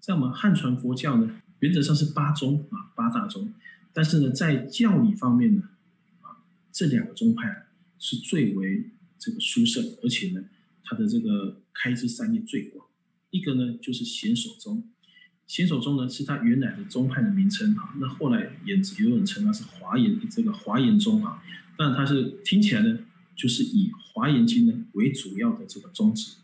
在我们汉传佛教呢，原则上是八宗啊，八大宗。但是呢，在教理方面呢，啊，这两个宗派是最为这个殊胜，而且呢，它的这个开枝散叶最广。一个呢就是显首宗，显首宗呢是它原来的宗派的名称啊。那后来也有人称它是华严这个华严宗啊，但它是听起来呢，就是以华严经呢为主要的这个宗旨。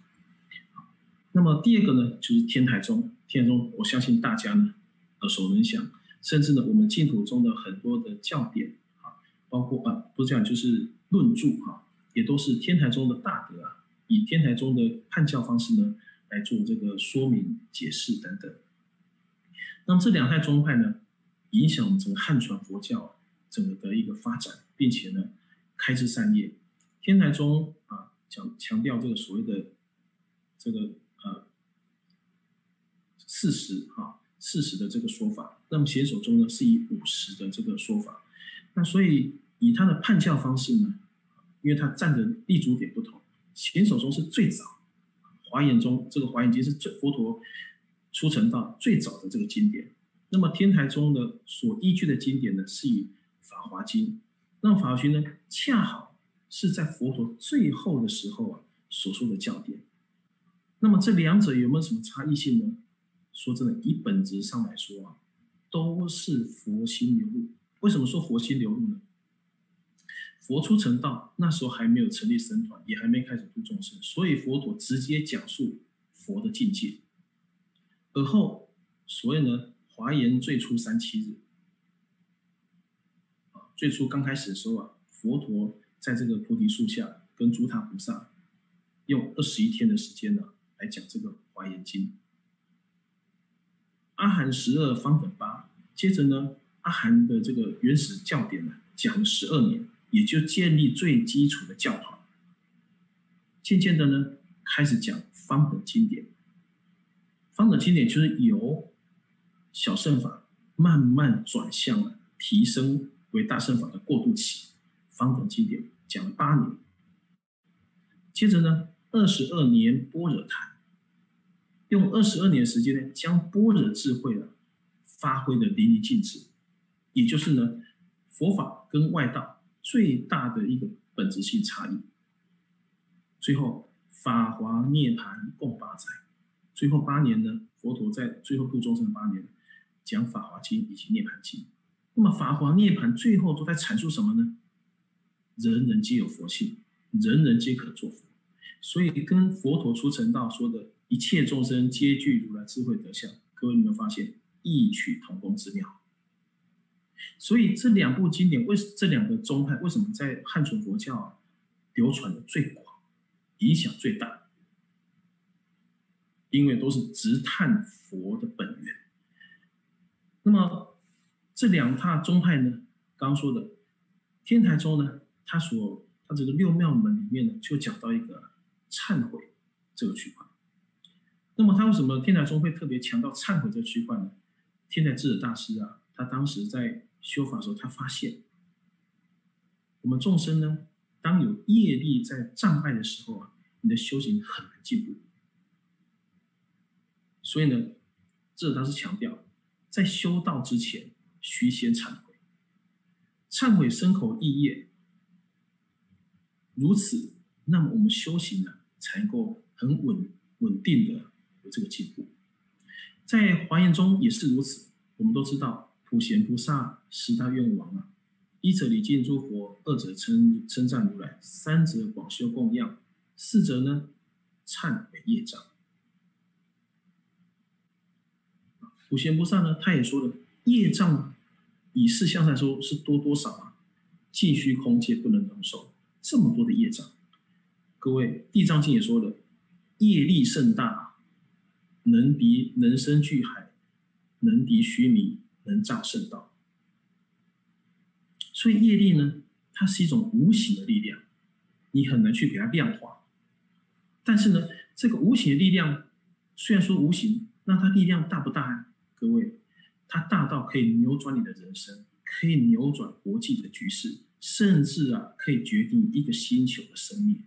那么第二个呢就是天台宗，天台宗我相信大家呢耳熟能详，甚至呢我们净土中的很多的教典啊，包括啊不是讲就是论著啊，也都是天台宗的大德啊，以天台宗的判教方式呢。来做这个说明、解释等等。那么这两派宗派呢，影响我们整个汉传佛教整个的一个发展，并且呢，开枝散叶。天台宗啊，强强调这个所谓的这个呃四十哈四十的这个说法。那么显手中呢，是以五十的这个说法。那所以以他的判教方式呢，因为他站的立足点不同，显手中是最早。华严中，这个华严经是最佛陀出成道最早的这个经典。那么天台宗的所依据的经典呢，是以法华经。那法华经呢，恰好是在佛陀最后的时候啊所说的教典。那么这两者有没有什么差异性呢？说真的，以本质上来说啊，都是佛心流露。为什么说佛心流露呢？佛出成道，那时候还没有成立僧团，也还没开始度众生，所以佛陀直接讲述佛的境界。而后，所以呢，华严最初三七日，啊，最初刚开始的时候啊，佛陀在这个菩提树下跟诸塔菩萨用二十一天的时间呢，来讲这个华严经。阿含十二方等八，接着呢，阿含的这个原始教典呢，讲十二年。也就建立最基础的教团，渐渐的呢，开始讲方本经典。方本经典就是由小乘法慢慢转向了提升为大乘法的过渡期。方等经典讲八年，接着呢，二十二年般若谈，用二十二年时间呢，将般若智慧呢发挥的淋漓尽致，也就是呢，佛法跟外道。最大的一个本质性差异。最后，法华涅盘共八载，最后八年呢，佛陀在最后度众生八年，讲法华经以及涅盘经。那么，法华涅盘最后都在阐述什么呢？人人皆有佛性，人人皆可做佛。所以，跟佛陀出成道说的一切众生皆具如来智慧德相，各位有没有发现异曲同工之妙？所以这两部经典，为这两个宗派为什么在汉传佛教流传的最广，影响最大？因为都是直探佛的本源。那么这两大宗派呢，刚刚说的天台宗呢，它所它这个六妙门里面呢，就讲到一个忏悔这个区块。那么他为什么天台宗会特别强调忏悔这个区块呢？天台智者大师啊，他当时在修法的时候，他发现，我们众生呢，当有业力在障碍的时候啊，你的修行很难进步。所以呢，这他是强调，在修道之前，须先忏悔，忏悔身口意业，如此，那么我们修行呢，才能够很稳稳定的有这个进步。在华严中也是如此，我们都知道。普贤菩萨十大愿王啊，一者礼敬诸佛，二者称称赞如来，三者广修供养，四者呢忏悔业障。普贤菩萨呢，他也说了，业障以事相来说是多多少啊？尽虚空界不能容受这么多的业障。各位，地藏经也说了，业力甚大，能敌能生巨海，能敌须弥。能障圣道，所以业力呢，它是一种无形的力量，你很难去给它量化。但是呢，这个无形的力量虽然说无形，那它力量大不大啊？各位，它大到可以扭转你的人生，可以扭转国际的局势，甚至啊，可以决定一个星球的生命。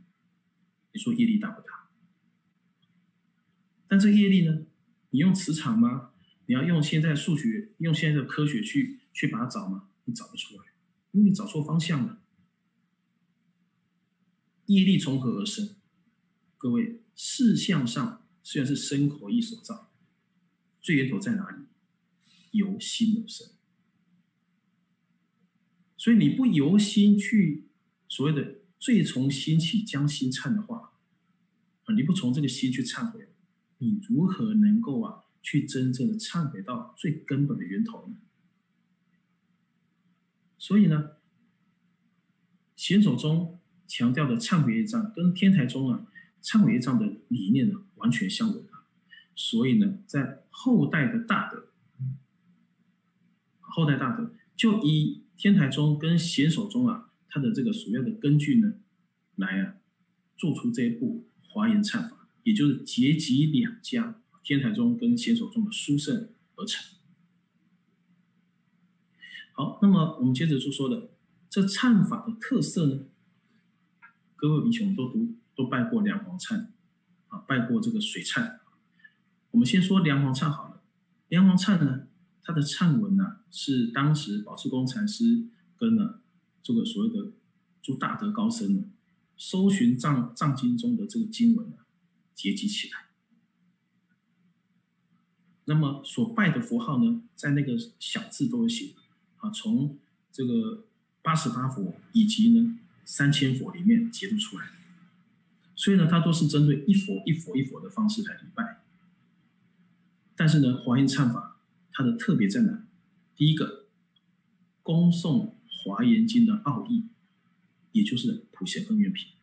你说业力大不大？但这个业力呢？你用磁场吗？你要用现在数学、用现在的科学去去把它找吗？你找不出来，因为你找错方向了。业力从何而生？各位，事相上虽然是身口意所造，最源头在哪里？由心而生。所以你不由心去所谓的最从心起将心忏的话，啊，你不从这个心去忏悔，你如何能够啊去真正的忏悔到最根本的源头呢？所以呢，显手中。强调的忏悔业障跟天台宗啊忏悔业障的理念呢完全相违，所以呢，在后代的大德，后代大德就以天台宗跟显手宗啊他的这个主要的根据呢，来啊做出这一部华严忏法，也就是结集两家天台宗跟显手宗的殊胜而成。好，那么我们接着就说的这忏法的特色呢？各位比丘都读都拜过梁皇忏，啊，拜过这个水忏。我们先说梁皇忏好了。梁皇忏呢，它的忏文呢，是当时宝智公禅师跟呢这个所谓的诸大德高僧呢，搜寻藏藏经中的这个经文呢，结集起来。那么所拜的佛号呢，在那个小字都有写，啊，从这个八十八佛以及呢。三千佛里面揭露出来，所以呢，它都是针对一佛一佛一佛的方式来礼拜。但是呢，华严忏法它的特别在哪？第一个，恭诵华严经的奥义，也就是普贤恩愿品。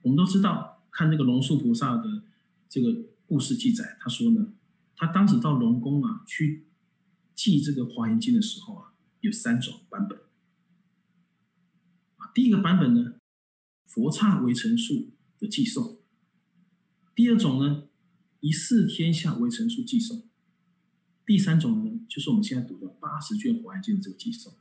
我们都知道，看那个龙树菩萨的这个故事记载，他说呢，他当时到龙宫啊去记这个华严经的时候啊，有三种版本。第一个版本呢，佛刹为成数的寄送；第二种呢，以四天下为成数寄送；第三种呢，就是我们现在读的八十卷华严经的这个寄送。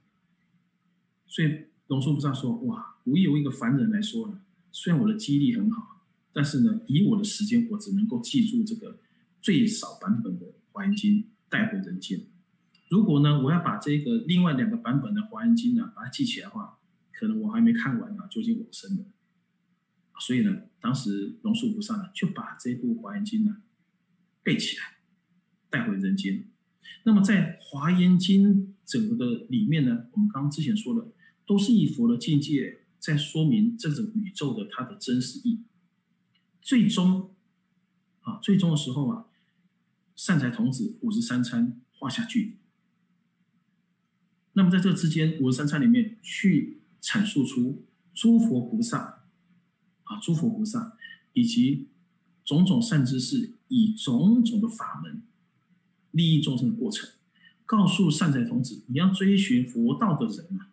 所以龙树菩萨说：“哇，我有一个凡人来说呢，虽然我的记忆力很好，但是呢，以我的时间，我只能够记住这个最少版本的华严经带回人间。如果呢，我要把这个另外两个版本的华严经呢，把它记起来的话，可能我还没看完呢，就已经往生了。所以呢，当时龙树菩萨呢，就把这部华严经呢背起来，带回人间。那么在华严经整个的里面呢，我们刚刚之前说了，都是以佛的境界在说明这种宇宙的它的真实意。最终啊，最终的时候啊，善财童子五十三参画下句。那么在这之间，五十三参里面去。阐述出诸佛菩萨啊，诸佛菩萨以及种种善知识，以种种的法门利益众生的过程，告诉善财童子，你要追寻佛道的人啊，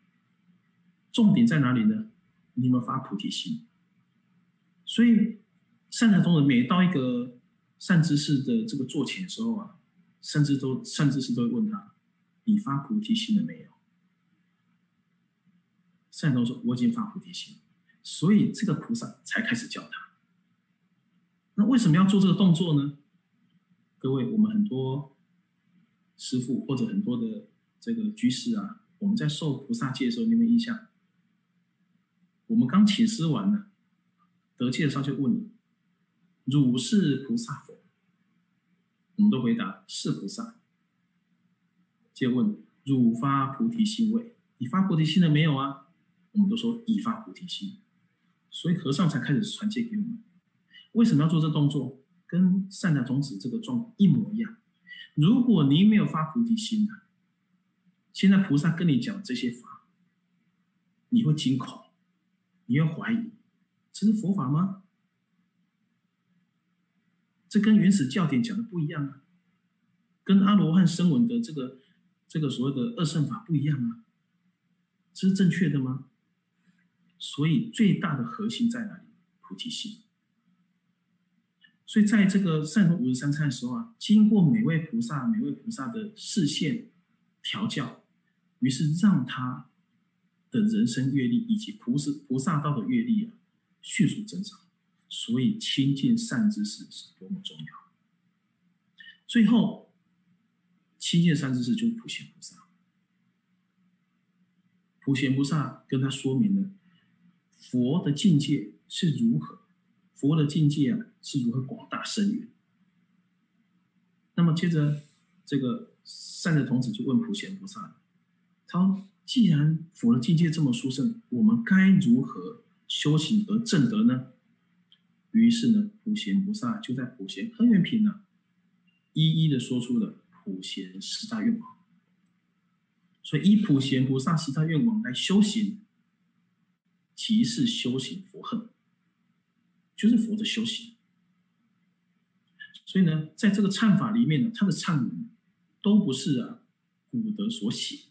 重点在哪里呢？你们发菩提心。所以善财童子每到一个善知识的这个座前的时候啊，甚至都善知识都会问他：你发菩提心了没有？善通说：“我已经发菩提心，所以这个菩萨才开始教他。那为什么要做这个动作呢？各位，我们很多师傅或者很多的这个居士啊，我们在受菩萨戒的时候，你有没有印象？我们刚请师完了，得戒的时候就问你：汝是菩萨否？我们都回答是菩萨。接着问：汝发菩提心未？你发菩提心了没有啊？我们都说已发菩提心，所以和尚才开始传戒给我们。为什么要做这动作？跟善财童子这个状一模一样。如果你没有发菩提心呢？现在菩萨跟你讲这些法，你会惊恐，你会怀疑，这是佛法吗？这跟原始教典讲的不一样啊，跟阿罗汉声闻的这个这个所谓的二圣法不一样啊，这是正确的吗？所以最大的核心在哪里？菩提心。所以在这个善通五十三参的时候啊，经过每位菩萨每位菩萨的视线调教，于是让他的人生阅历以及菩萨菩萨道的阅历啊，迅速增长。所以亲近善知识是多么重要。最后，亲近善知识就是普贤菩萨。普贤菩萨跟他说明了佛的境界是如何，佛的境界啊是如何广大深远。那么接着，这个善的童子就问普贤菩萨：“他说，既然佛的境界这么殊胜，我们该如何修行而证得呢？”于是呢，普贤菩萨就在普贤恒愿品呢，一一的说出了普贤十大愿望。所以，以普贤菩萨十大愿望来修行，即是修行佛恨，就是佛的修行。所以呢，在这个忏法里面呢，他的忏文都不是啊古德所写，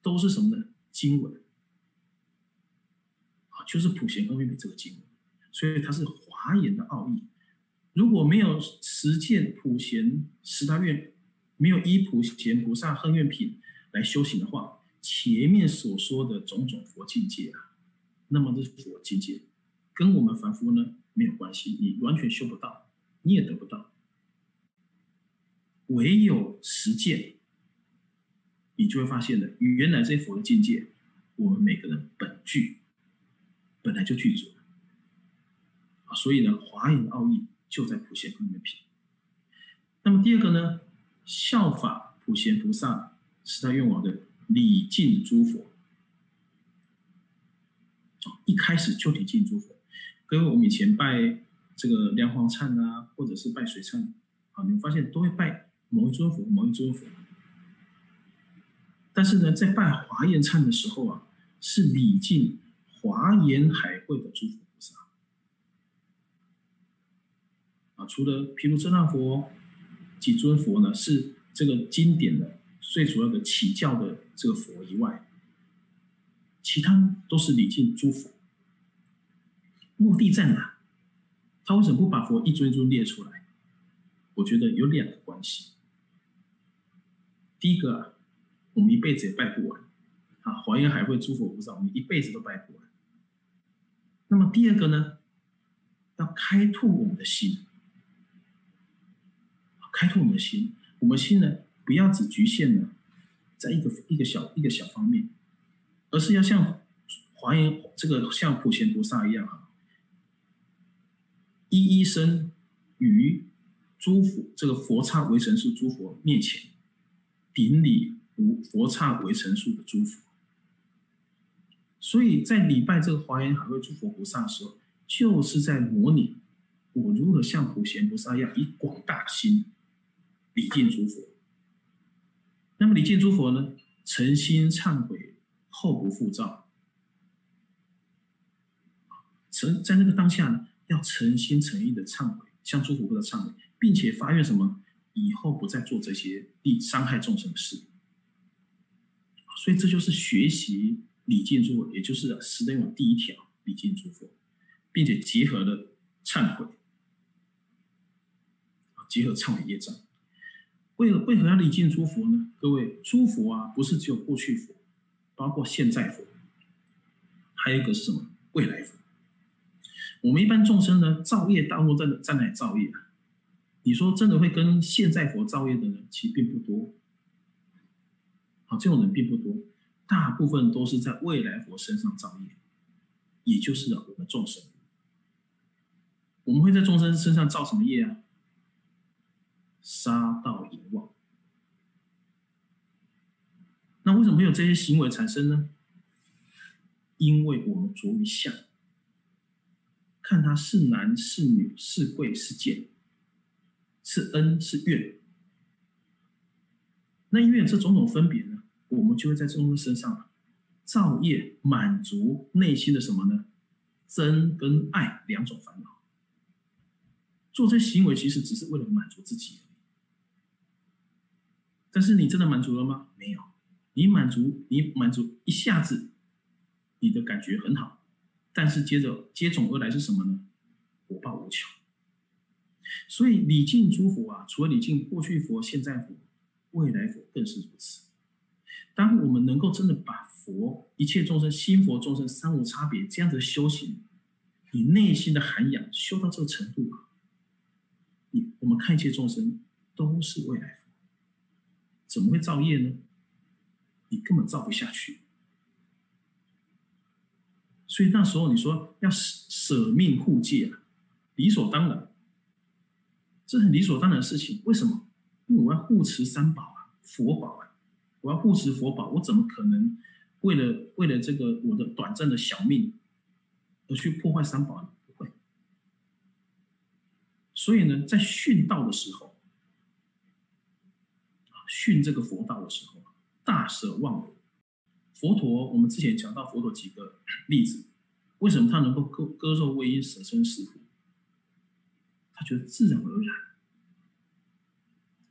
都是什么呢？经文啊，就是普贤恒愿品这个经文。所以它是华严的奥义。如果没有实践普贤十大愿，没有依普贤菩萨恒愿品。来修行的话，前面所说的种种佛境界啊，那么这佛境界跟我们凡夫呢没有关系，你完全修不到，你也得不到。唯有实践，你就会发现了，原来这些佛的境界，我们每个人本具，本来就具足啊。所以呢，华严奥义就在普贤里面品。那么第二个呢，效法普贤菩萨。十大愿望的礼敬诸佛，一开始就礼敬诸佛。各位，我们以前拜这个梁皇忏啊，或者是拜水忏，啊，你们发现都会拜某一尊佛，某一尊佛。但是呢，在拜华严忏的时候啊，是礼敬华严海会的诸佛菩萨。啊，除了毗卢遮那佛几尊佛呢，是这个经典的。最主要的起教的这个佛以外，其他都是礼敬诸佛。目的在哪？他为什么不把佛一尊一尊列出来？我觉得有两个关系。第一个，我们一辈子也拜不完啊！华严海会诸佛菩萨，我们一辈子都拜不完。那么第二个呢？要开拓我们的心，开拓我们的心，我们心呢？不要只局限了在一个一个小一个小方面，而是要像华严这个像普贤菩萨一样啊，一一生于诸佛这个佛刹为成数诸佛面前，顶礼无佛刹为成数的诸佛。所以在礼拜这个华严海会诸佛菩萨的时候，就是在模拟我如何像普贤菩萨一样，以广大心礼敬诸佛。那么礼敬诸佛呢？诚心忏悔后不复造。诚在那个当下呢，要诚心诚意的忏悔，向诸佛菩萨忏悔，并且发愿什么？以后不再做这些利伤害众生的事。所以这就是学习礼敬诸佛，也就是十等愿第一条礼敬诸佛，并且结合了忏悔，结合忏悔业障。为何为何要礼敬诸佛呢？各位，诸佛啊，不是只有过去佛，包括现在佛，还有一个是什么？未来佛。我们一般众生呢，造业大多在在哪造业啊？你说真的会跟现在佛造业的人，其实并不多。好，这种人并不多，大部分都是在未来佛身上造业，也就是我们众生。我们会在众生身上造什么业啊？杀盗淫妄，那为什么会有这些行为产生呢？因为我们着于相，看他是男是女是贵是贱，是恩是怨。那因为这种种分别呢，我们就会在众生身上造业，满足内心的什么呢？憎跟爱两种烦恼。做这行为其实只是为了满足自己。但是你真的满足了吗？没有，你满足，你满足一下子，你的感觉很好，但是接着接踵而来是什么呢？火爆无穷，所以礼敬诸佛啊，除了礼敬过去佛、现在佛、未来佛，更是如此。当我们能够真的把佛、一切众生、心佛众生三无差别这样子修行，你内心的涵养修到这个程度啊，你我们看一切众生都是未来佛，怎么会造业呢？你根本造不下去。所以那时候你说要舍舍命护戒啊，理所当然，这很理所当然的事情。为什么？因为我要护持三宝啊，佛宝啊，我要护持佛宝，我怎么可能为了为了这个我的短暂的小命而去破坏三宝呢？不会。所以呢，在殉道的时候，殉这个佛道的时候，大舍忘我。佛陀，我们之前讲到佛陀几个例子，为什么他能够割割肉喂鹰、舍身饲虎？他觉得自然而然，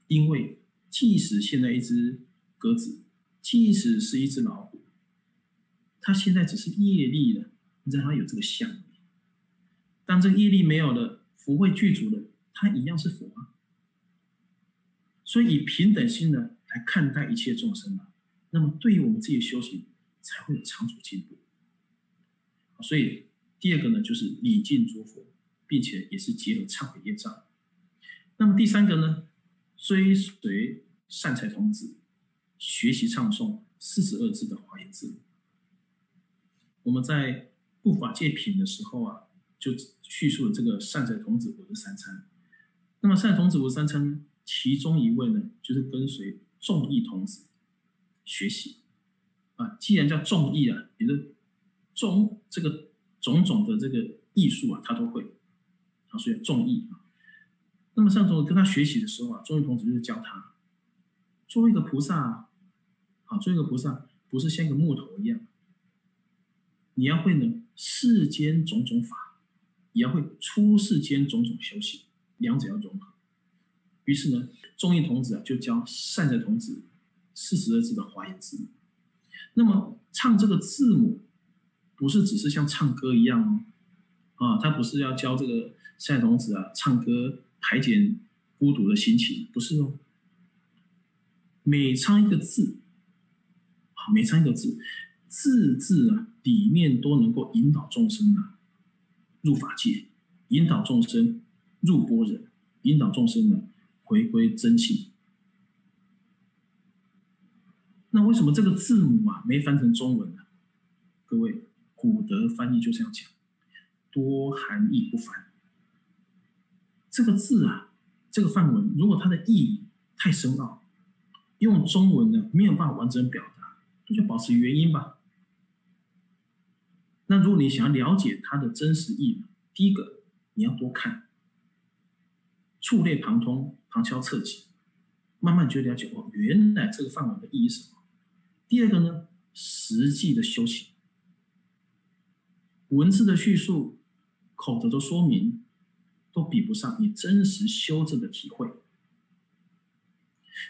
因为即使现在一只鸽子，即使是一只老虎，它现在只是业力了，让它有这个相。当这个业力没有了，福慧具足了，它一样是佛啊。所以以平等心呢来看待一切众生啊。那么，对于我们自己修行，才会有长足进步。所以，第二个呢，就是礼敬诸佛，并且也是结合忏悔业障。那么第三个呢，追随善财童子，学习唱诵四十二字的华严字。我们在布法戒品的时候啊，就叙述了这个善财童子五十三参。那么善财童子五十三参，其中一位呢，就是跟随众义童子。学习啊，既然叫众艺啊，比如众这个种种的这个艺术啊，他都会啊，所以众艺啊。那么上周跟他学习的时候啊，众艺童子就是教他作为一个菩萨，啊好做一个菩萨，不是像个木头一样，你要会呢世间种种法，也要会出世间种种修行，两者要融合。于是呢，众艺童子啊就教善者童子。四十二字的华严字，那么唱这个字母，不是只是像唱歌一样哦，啊，他不是要教这个赛童子啊唱歌排解孤独的心情，不是哦。每唱一个字，好，每唱一个字，字字啊里面都能够引导众生啊入法界，引导众生入波人，引导众生呢回归真性。那为什么这个字母啊没翻成中文呢？各位，古德翻译就这样讲，多含义不翻。这个字啊，这个范文，如果它的意义太深奥，用中文呢没有办法完整表达，那就保持原因吧。那如果你想要了解它的真实意义，第一个你要多看，触类旁通，旁敲侧击，慢慢就了解哦，原来这个范文的意义是什么。第二个呢，实际的修行，文字的叙述、口头的说明，都比不上你真实修正的体会。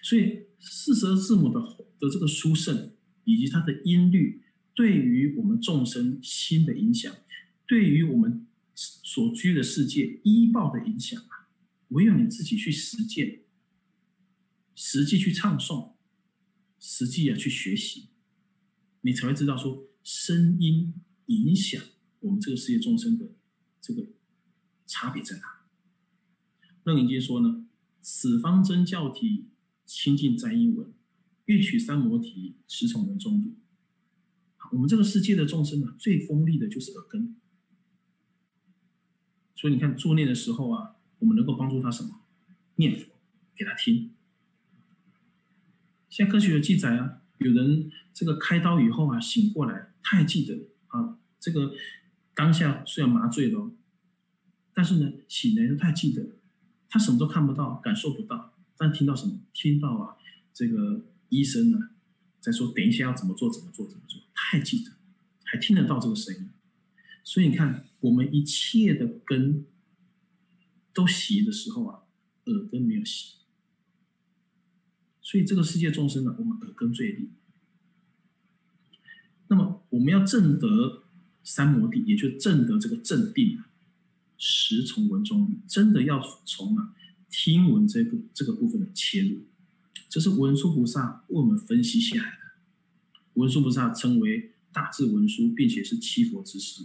所以四十二字母的的这个殊胜，以及它的音律，对于我们众生心的影响，对于我们所居的世界依报的影响啊，唯有你自己去实践，实际去唱诵。实际啊，去学习，你才会知道说声音影响我们这个世界众生的这个差别在哪。楞严经说呢，此方真教体清净在因文，欲取三摩提，实从人中入。我们这个世界的众生呢，最锋利的就是耳根。所以你看作念的时候啊，我们能够帮助他什么？念佛给他听。现在科学有记载啊，有人这个开刀以后啊，醒过来，他还记得啊，这个当下虽然麻醉了，但是呢，醒来他还记得，他什么都看不到，感受不到，但听到什么？听到啊，这个医生呢在说，等一下要怎么做，怎么做，怎么做，他还记得，还听得到这个声音。所以你看，我们一切的根都洗的时候啊，耳根没有洗。所以这个世界众生呢，我们耳根最利。那么我们要证得三摩地，也就证得这个正定啊，实从文中，真的要从啊听闻这部这个部分的切入，这是文殊菩萨为我们分析下来的。文殊菩萨称为大智文殊，并且是七佛之师，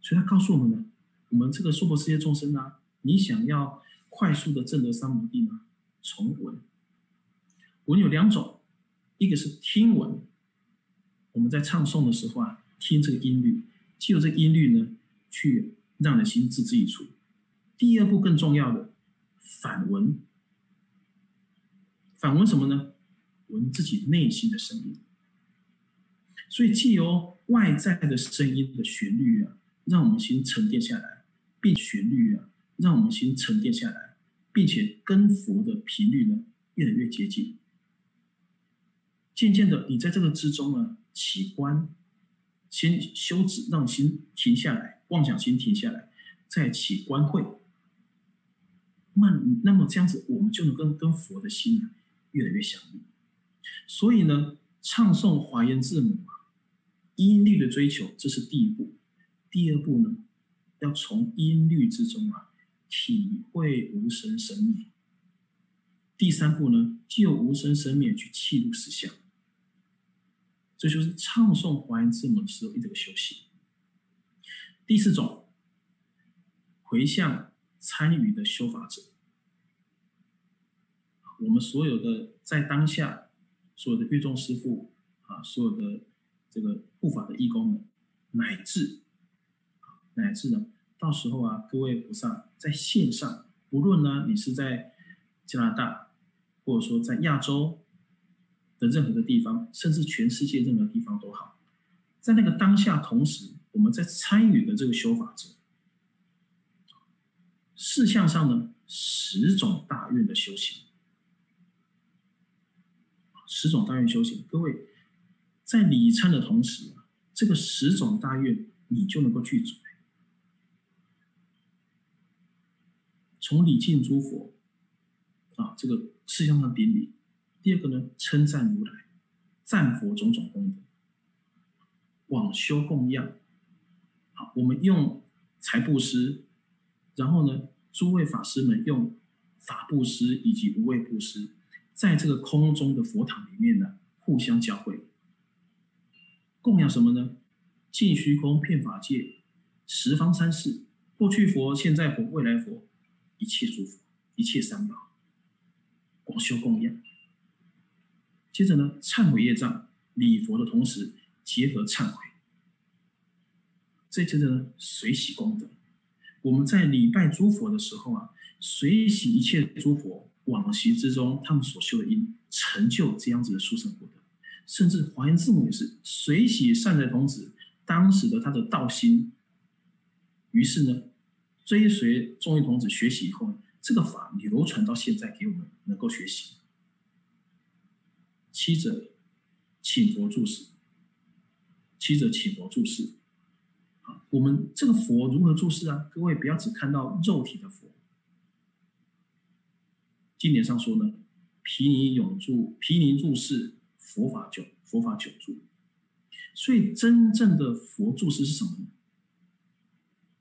所以他告诉我们呢，我们这个娑婆世界众生啊，你想要快速的证得三摩地吗？从文，文有两种，一个是听闻，我们在唱诵的时候啊，听这个音律，借由这个音律呢，去让你心自知一处。第二步更重要的，反闻，反闻什么呢？闻自己内心的声音，所以借由外在的声音的旋律啊，让我们心沉淀下来，并旋律啊，让我们心沉淀下来，并且跟佛的频率呢越来越接近。渐渐的，你在这个之中呢起观，先修止，让心停下来，妄想心停下来，再起观会。那那么这样子，我们就能跟跟佛的心呢越来越相应。所以呢，唱诵华严字母啊，音律的追求，这是第一步。第二步呢，要从音律之中啊，体会无声生灭。第三步呢，就无声生灭去契入实相。这就是唱诵华严字母的时候一个修行。第四种，回向参与的修法者，我们所有的在当下。所有的乐众师傅啊，所有的这个护法的义工们，乃至乃至呢，到时候啊，各位菩萨在线上，无论呢你是在加拿大，或者说在亚洲的任何的地方，甚至全世界任何地方都好，在那个当下，同时我们在参与的这个修法者，事项上呢，十种大愿的修行。十种大愿修行，各位在礼忏的同时，这个十种大愿你就能够具足。从礼敬诸佛啊，这个事项上顶礼；第二个呢，称赞如来，赞佛种种功德，广修供养。好，我们用财布施，然后呢，诸位法师们用法布施以及无畏布施。在这个空中的佛堂里面呢，互相交汇，供养什么呢？尽虚空遍法界，十方三世，过去佛、现在佛、未来佛，一切诸佛，一切三宝，广修供养。接着呢，忏悔业障，礼佛的同时结合忏悔，这接着呢，随喜功德。我们在礼拜诸佛的时候啊，随喜一切诸佛。往昔之中，他们所修的因，成就这样子的殊胜果德，甚至华严字母也是随喜善财童子当时的他的道心，于是呢，追随众义童子学习以后呢，这个法流传到现在给我们能够学习。七者请佛注释，七者请佛注释，啊，我们这个佛如何注释啊？各位不要只看到肉体的佛。经典上说呢，毗尼永住，毗尼住世，佛法久，佛法久住。所以真正的佛住世是什么呢？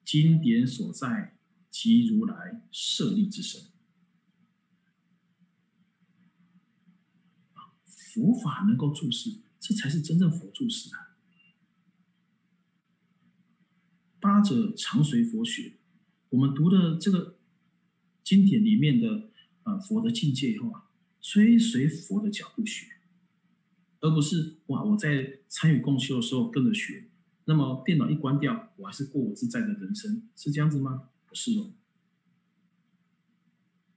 经典所在，即如来舍利之身。佛法能够注释，这才是真正佛注释啊。八者常随佛学，我们读的这个经典里面的。啊，佛的境界以后啊，追随佛的脚步学，而不是哇，我在参与共修的时候跟着学，那么电脑一关掉，我还是过我自在的人生，是这样子吗？不是哦。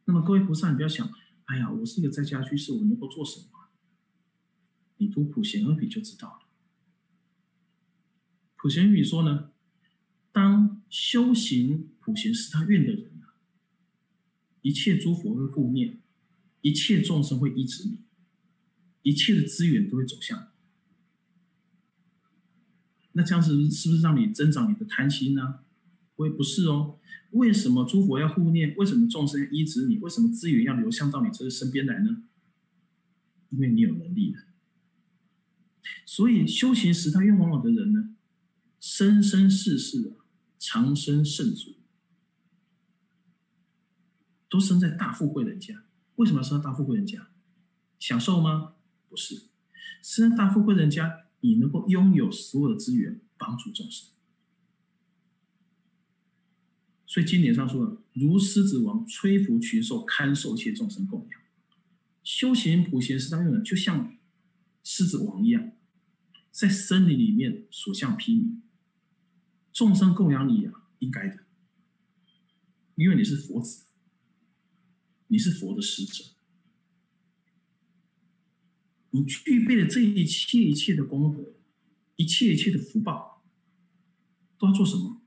那么各位菩萨，你不要想，哎呀，我是一个在家居士，我能够做什么？你读普贤二比就知道了。普贤二比说呢，当修行普贤是他愿的人。一切诸佛会护念，一切众生会依止你，一切的资源都会走向你。那这样子是不是让你增长你的贪心呢？我也不是哦。为什么诸佛要护念？为什么众生要依止你？为什么资源要流向到你这个身边来呢？因为你有能力了。所以修行十大愿往的人呢，生生世世啊，长生圣祖，都生在大富贵人家。为什么要生在大富贵人家？享受吗？不是，生在大富贵人家，你能够拥有所有的资源，帮助众生。所以经典上说，如狮子王吹拂群兽，看受一切众生供养。修行普贤是当用的，就像狮子王一样，在森林里面所向披靡，众生供养你啊，应该的，因为你是佛子，你是佛的使者，你具备了这一切一切的功德，一切一切的福报，都要做什么？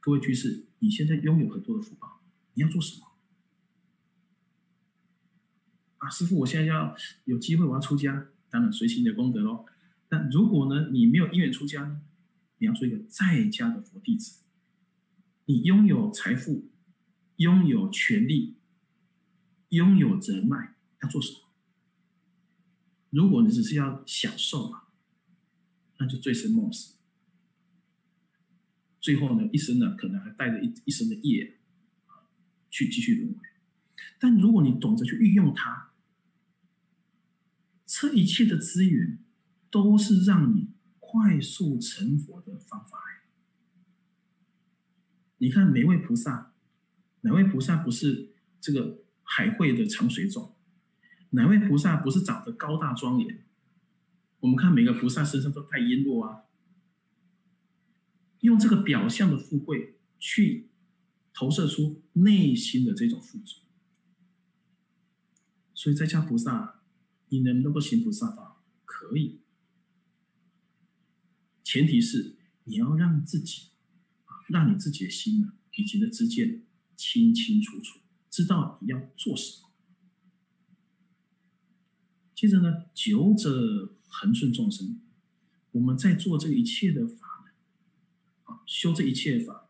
各位居士，你现在拥有很多的福报，你要做什么？啊，师傅，我现在要有机会，我要出家，当然随心的功德喽。但如果呢，你没有因缘出家呢，你要做一个在家的佛弟子。你拥有财富，拥有权利，拥有人脉，要做什么？如果你只是要享受嘛，那就醉生梦死。最后呢，一生呢，可能还带着一一生的业，去继续轮回。但如果你懂得去运用它，这一切的资源，都是让你快速成佛的方法。你看每位菩萨，哪位菩萨不是这个海会的长水种？哪位菩萨不是长得高大庄严？我们看每个菩萨身上都带璎珞啊。用这个表象的富贵去投射出内心的这种富足，所以在家菩萨，你能不能够行菩萨道？可以，前提是你要让自己啊，让你自己的心呢，以及的知见清清楚楚，知道你要做什么。接着呢，久者恒顺众生，我们在做这一切的法呢，啊。修这一切法，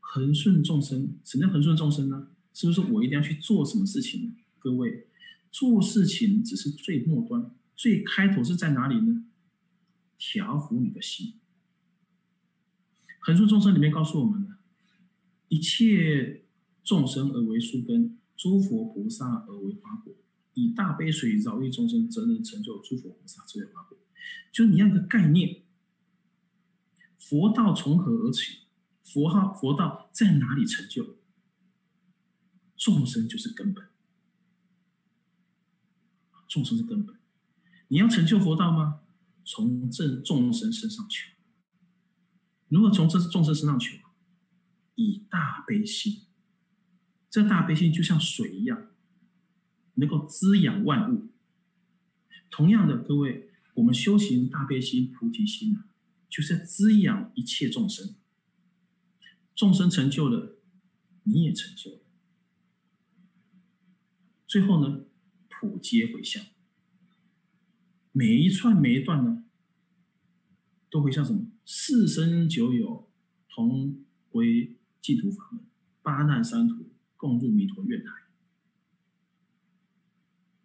恒顺众生。什么叫恒顺众生呢？是不是我一定要去做什么事情呢？各位，做事情只是最末端，最开头是在哪里呢？调伏你的心。恒顺众生里面告诉我们呢，一切众生而为树根，诸佛菩萨而为花果。以大悲水饶益众生，则能成就诸佛菩萨之为花果。就你要一个概念。佛道从何而起？佛号佛道在哪里成就？众生就是根本，众生是根本。你要成就佛道吗？从这众生身上求。如果从这众生身上求，以大悲心，这大悲心就像水一样，能够滋养万物。同样的，各位，我们修行大悲心、菩提心呢？就是滋养一切众生，众生成就了，你也成就了。最后呢，普皆回向，每一串每一段呢，都回向什么？四生九有同归净土法门，八难三途共入弥陀愿海，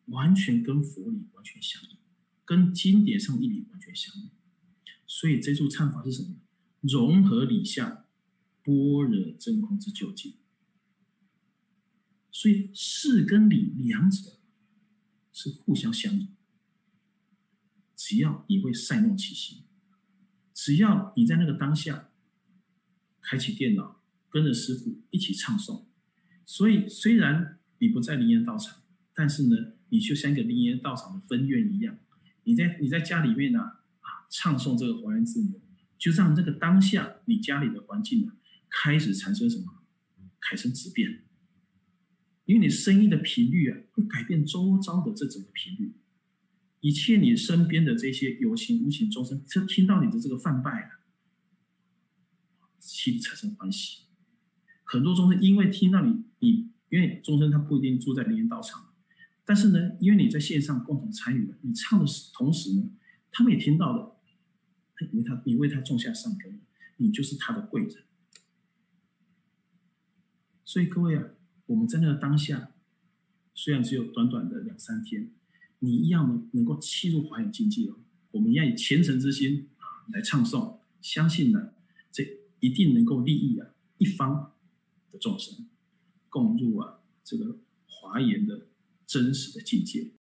完全跟佛理完全相应，跟经典上义理完全相应。所以这处忏法是什么？融合理相，般若真空之究竟。所以事跟理两者是互相相应。只要你会善用其心，只要你在那个当下开启电脑，跟着师傅一起唱诵。所以虽然你不在灵岩道场，但是呢，你就像一个灵岩道场的分院一样，你在你在家里面呢。啊唱诵这个华严字母，就让这个当下你家里的环境呢，开始产生什么？产生质变。因为你声音的频率啊，会改变周遭的这整个频率。一切你身边的这些有情无情众生，就听到你的这个泛拜啊，心里产生欢喜。很多众生因为听到你，你因为众生他不一定住在灵岩道场，但是呢，因为你在线上共同参与了，你唱的同时呢，他们也听到了。你为他，你为他种下善根，你就是他的贵人。所以各位啊，我们在那个当下，虽然只有短短的两三天，你一样能能够切入华严境界哦。我们要以虔诚之心来唱诵，相信呢，这一定能够利益啊一方的众生，共入啊这个华严的真实的境界。